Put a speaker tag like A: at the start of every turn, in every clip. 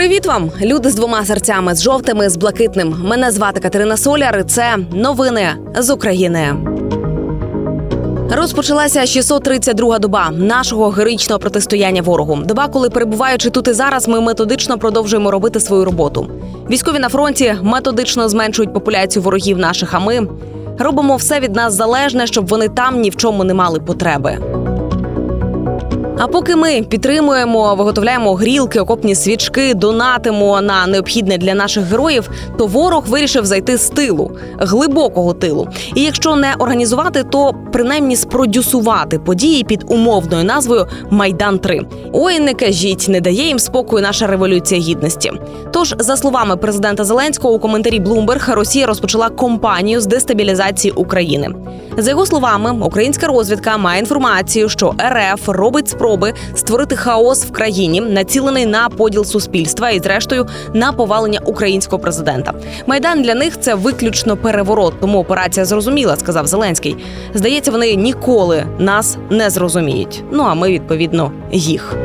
A: Привіт вам, люди з двома серцями, з жовтими, з блакитним. Мене звати Катерина Соляр. і Це новини з України. Розпочалася 632-га доба нашого героїчного протистояння ворогу. Доба, коли перебуваючи тут і зараз, ми методично продовжуємо робити свою роботу. Військові на фронті методично зменшують популяцію ворогів наших. А ми робимо все від нас залежне, щоб вони там ні в чому не мали потреби. А поки ми підтримуємо, виготовляємо грілки, окопні свічки, донатимо на необхідне для наших героїв, то ворог вирішив зайти з тилу, глибокого тилу. І якщо не організувати, то принаймні спродюсувати події під умовною назвою Майдан 3 Ой, не кажіть, не дає їм спокою наша революція гідності. Тож, за словами президента Зеленського, у коментарі Bloomberg, Росія розпочала кампанію з дестабілізації України. За його словами, українська розвідка має інформацію, що РФ робить спроби створити хаос в країні, націлений на поділ суспільства і, зрештою, на повалення українського президента. Майдан для них це виключно переворот. Тому операція зрозуміла, сказав Зеленський. Здається, вони ніколи нас не зрозуміють. Ну а ми відповідно їх.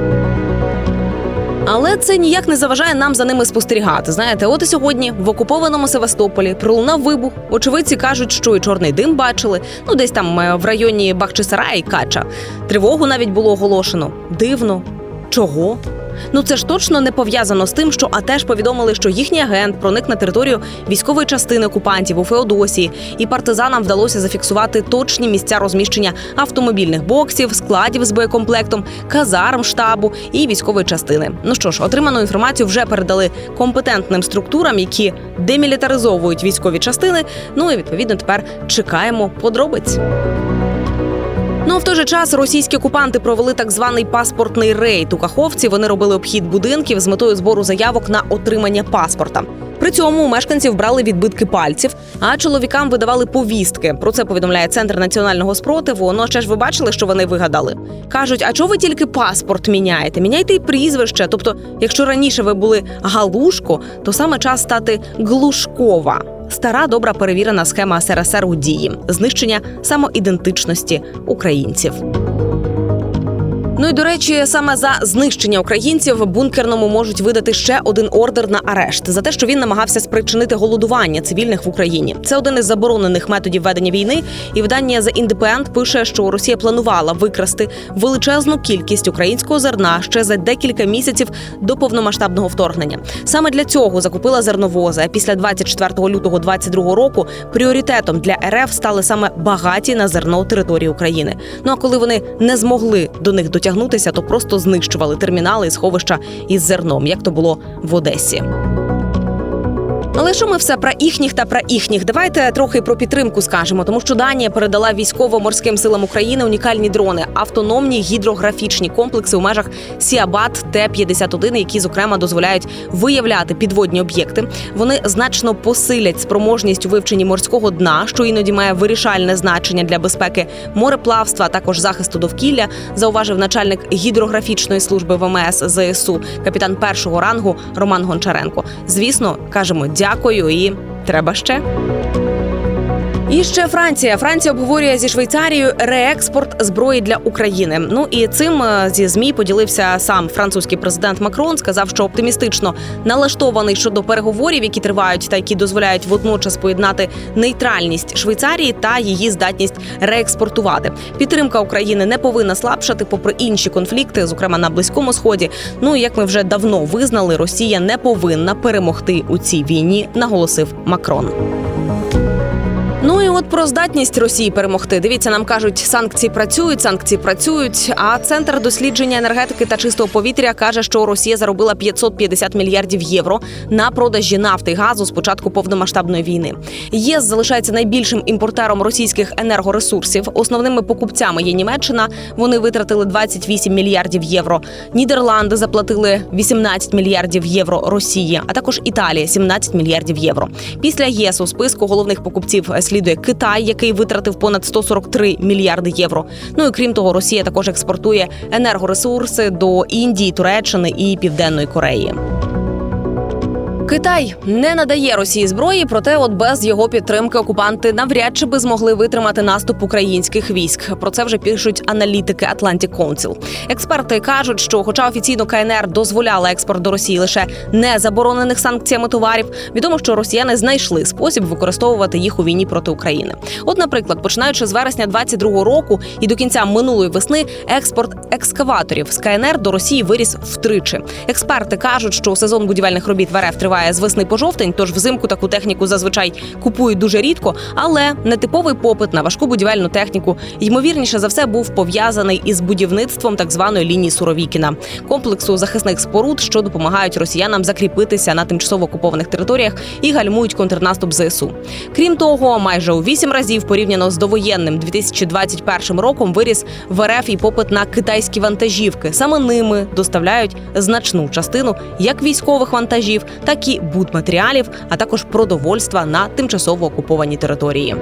A: Але це ніяк не заважає нам за ними спостерігати. Знаєте, от і сьогодні в окупованому Севастополі пролунав вибух. Очевидці кажуть, що і чорний дим бачили. Ну, десь там е, в районі Бахчисара і Кача. Тривогу навіть було оголошено. Дивно. Чого? Ну це ж точно не пов'язано з тим, що АТЕШ повідомили, що їхній агент проник на територію військової частини окупантів у Феодосії, і партизанам вдалося зафіксувати точні місця розміщення автомобільних боксів, складів з боєкомплектом, казарм штабу і військової частини. Ну що ж, отриману інформацію вже передали компетентним структурам, які демілітаризовують військові частини. Ну і відповідно тепер чекаємо подробиць. Ну а в той же час російські окупанти провели так званий паспортний рейд у Каховці. Вони робили обхід будинків з метою збору заявок на отримання паспорта. При цьому у мешканців брали відбитки пальців, а чоловікам видавали повістки. Про це повідомляє центр національного спротиву. Ну ще ж ви бачили, що вони вигадали. кажуть: а чого ви тільки паспорт міняєте? Міняйте й прізвище. Тобто, якщо раніше ви були галушко, то саме час стати глушкова. Стара добра перевірена схема СРСР у дії знищення самоідентичності українців. Ну і до речі, саме за знищення українців бункерному можуть видати ще один ордер на арешт за те, що він намагався спричинити голодування цивільних в Україні. Це один із заборонених методів ведення війни. І видання The Independent пише, що Росія планувала викрасти величезну кількість українського зерна ще за декілька місяців до повномасштабного вторгнення. Саме для цього закупила зерновози. А після 24 лютого 2022 року пріоритетом для РФ стали саме багаті на зерно території України. Ну а коли вони не змогли до них дотягнути, дотягнутися, то просто знищували термінали і сховища із зерном, як то було в Одесі. Але що ми все про їхніх та про їхніх? Давайте трохи про підтримку скажемо, тому що Данія передала військово-морським силам України унікальні дрони, автономні гідрографічні комплекси у межах SeaBat T-51, які зокрема дозволяють виявляти підводні об'єкти. Вони значно посилять спроможність у вивченні морського дна, що іноді має вирішальне значення для безпеки мореплавства, а також захисту довкілля. Зауважив начальник гідрографічної служби ВМС ЗСУ, капітан першого рангу Роман Гончаренко. Звісно, кажемо дякую дякую і треба ще. І ще Франція. Франція обговорює зі Швейцарією реекспорт зброї для України. Ну і цим е, зі ЗМІ поділився сам французький президент Макрон. Сказав, що оптимістично налаштований щодо переговорів, які тривають, та які дозволяють водночас поєднати нейтральність Швейцарії та її здатність реекспортувати. Підтримка України не повинна слабшати, попри інші конфлікти, зокрема на близькому сході. Ну як ми вже давно визнали, Росія не повинна перемогти у цій війні, наголосив Макрон. От про здатність Росії перемогти. Дивіться, нам кажуть, санкції працюють, санкції працюють. А центр дослідження енергетики та чистого повітря каже, що Росія заробила 550 мільярдів євро на продажі нафти і газу з початку повномасштабної війни. ЄС залишається найбільшим імпортером російських енергоресурсів. Основними покупцями є Німеччина. Вони витратили 28 мільярдів євро. Нідерланди заплатили 18 мільярдів євро Росії, а також Італія 17 мільярдів євро. Після ЄС у списку головних покупців слідує Китай, який витратив понад 143 мільярди євро. Ну і крім того, Росія також експортує енергоресурси до Індії, Туреччини і Південної Кореї. Китай не надає Росії зброї, проте, от без його підтримки окупанти навряд чи би змогли витримати наступ українських військ. Про це вже пишуть аналітики Atlantic Council. Експерти кажуть, що, хоча офіційно КНР дозволяла експорт до Росії лише не заборонених санкціями товарів, відомо, що росіяни знайшли спосіб використовувати їх у війні проти України. От, наприклад, починаючи з вересня 22-го року і до кінця минулої весни, експорт екскаваторів з КНР до Росії виріс втричі. Експерти кажуть, що сезон будівельних робіт в РФ триває з весни по жовтень, тож взимку таку техніку зазвичай купують дуже рідко. Але нетиповий попит на важку будівельну техніку ймовірніше за все був пов'язаний із будівництвом так званої лінії Суровікіна, комплексу захисних споруд, що допомагають росіянам закріпитися на тимчасово окупованих територіях і гальмують контрнаступ ЗСУ. Крім того, майже у вісім разів порівняно з довоєнним 2021 роком виріс в РФ і попит на китайські вантажівки. Саме ними доставляють значну частину як військових вантажів, так і будматеріалів, а також продовольства на тимчасово окупованій території.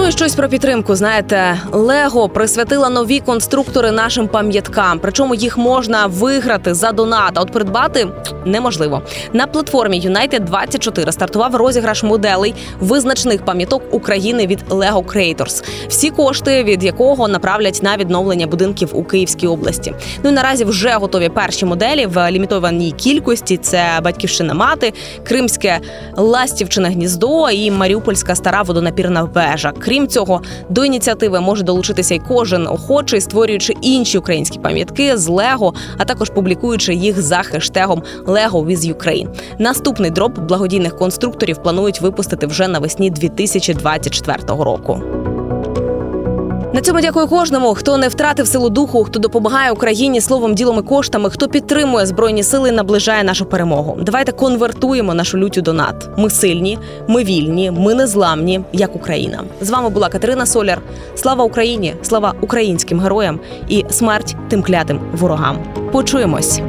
A: Ну і щось про підтримку. Знаєте, Лего присвятила нові конструктори нашим пам'яткам. Причому їх можна виграти за донат. А От придбати неможливо. На платформі United 24 стартував розіграш моделей визначних пам'яток України від Lego Creators. Всі кошти від якого направлять на відновлення будинків у Київській області. Ну і наразі вже готові перші моделі в лімітованій кількості. Це батьківщина мати, Кримське ластівчине гніздо і Маріупольська стара водонапірна вежа. Крім цього, до ініціативи може долучитися й кожен охочий, створюючи інші українські пам'ятки з Лего, а також публікуючи їх за хештегом Lego with Ukraine. Наступний дроп благодійних конструкторів планують випустити вже навесні 2024 року. На цьому дякую кожному, хто не втратив силу духу, хто допомагає Україні словом, ділом і коштами, хто підтримує збройні сили, і наближає нашу перемогу. Давайте конвертуємо нашу лютю донат. Ми сильні, ми вільні, ми незламні, як Україна. З вами була Катерина Соляр. Слава Україні! Слава українським героям і смерть тим клятим ворогам. Почуємось.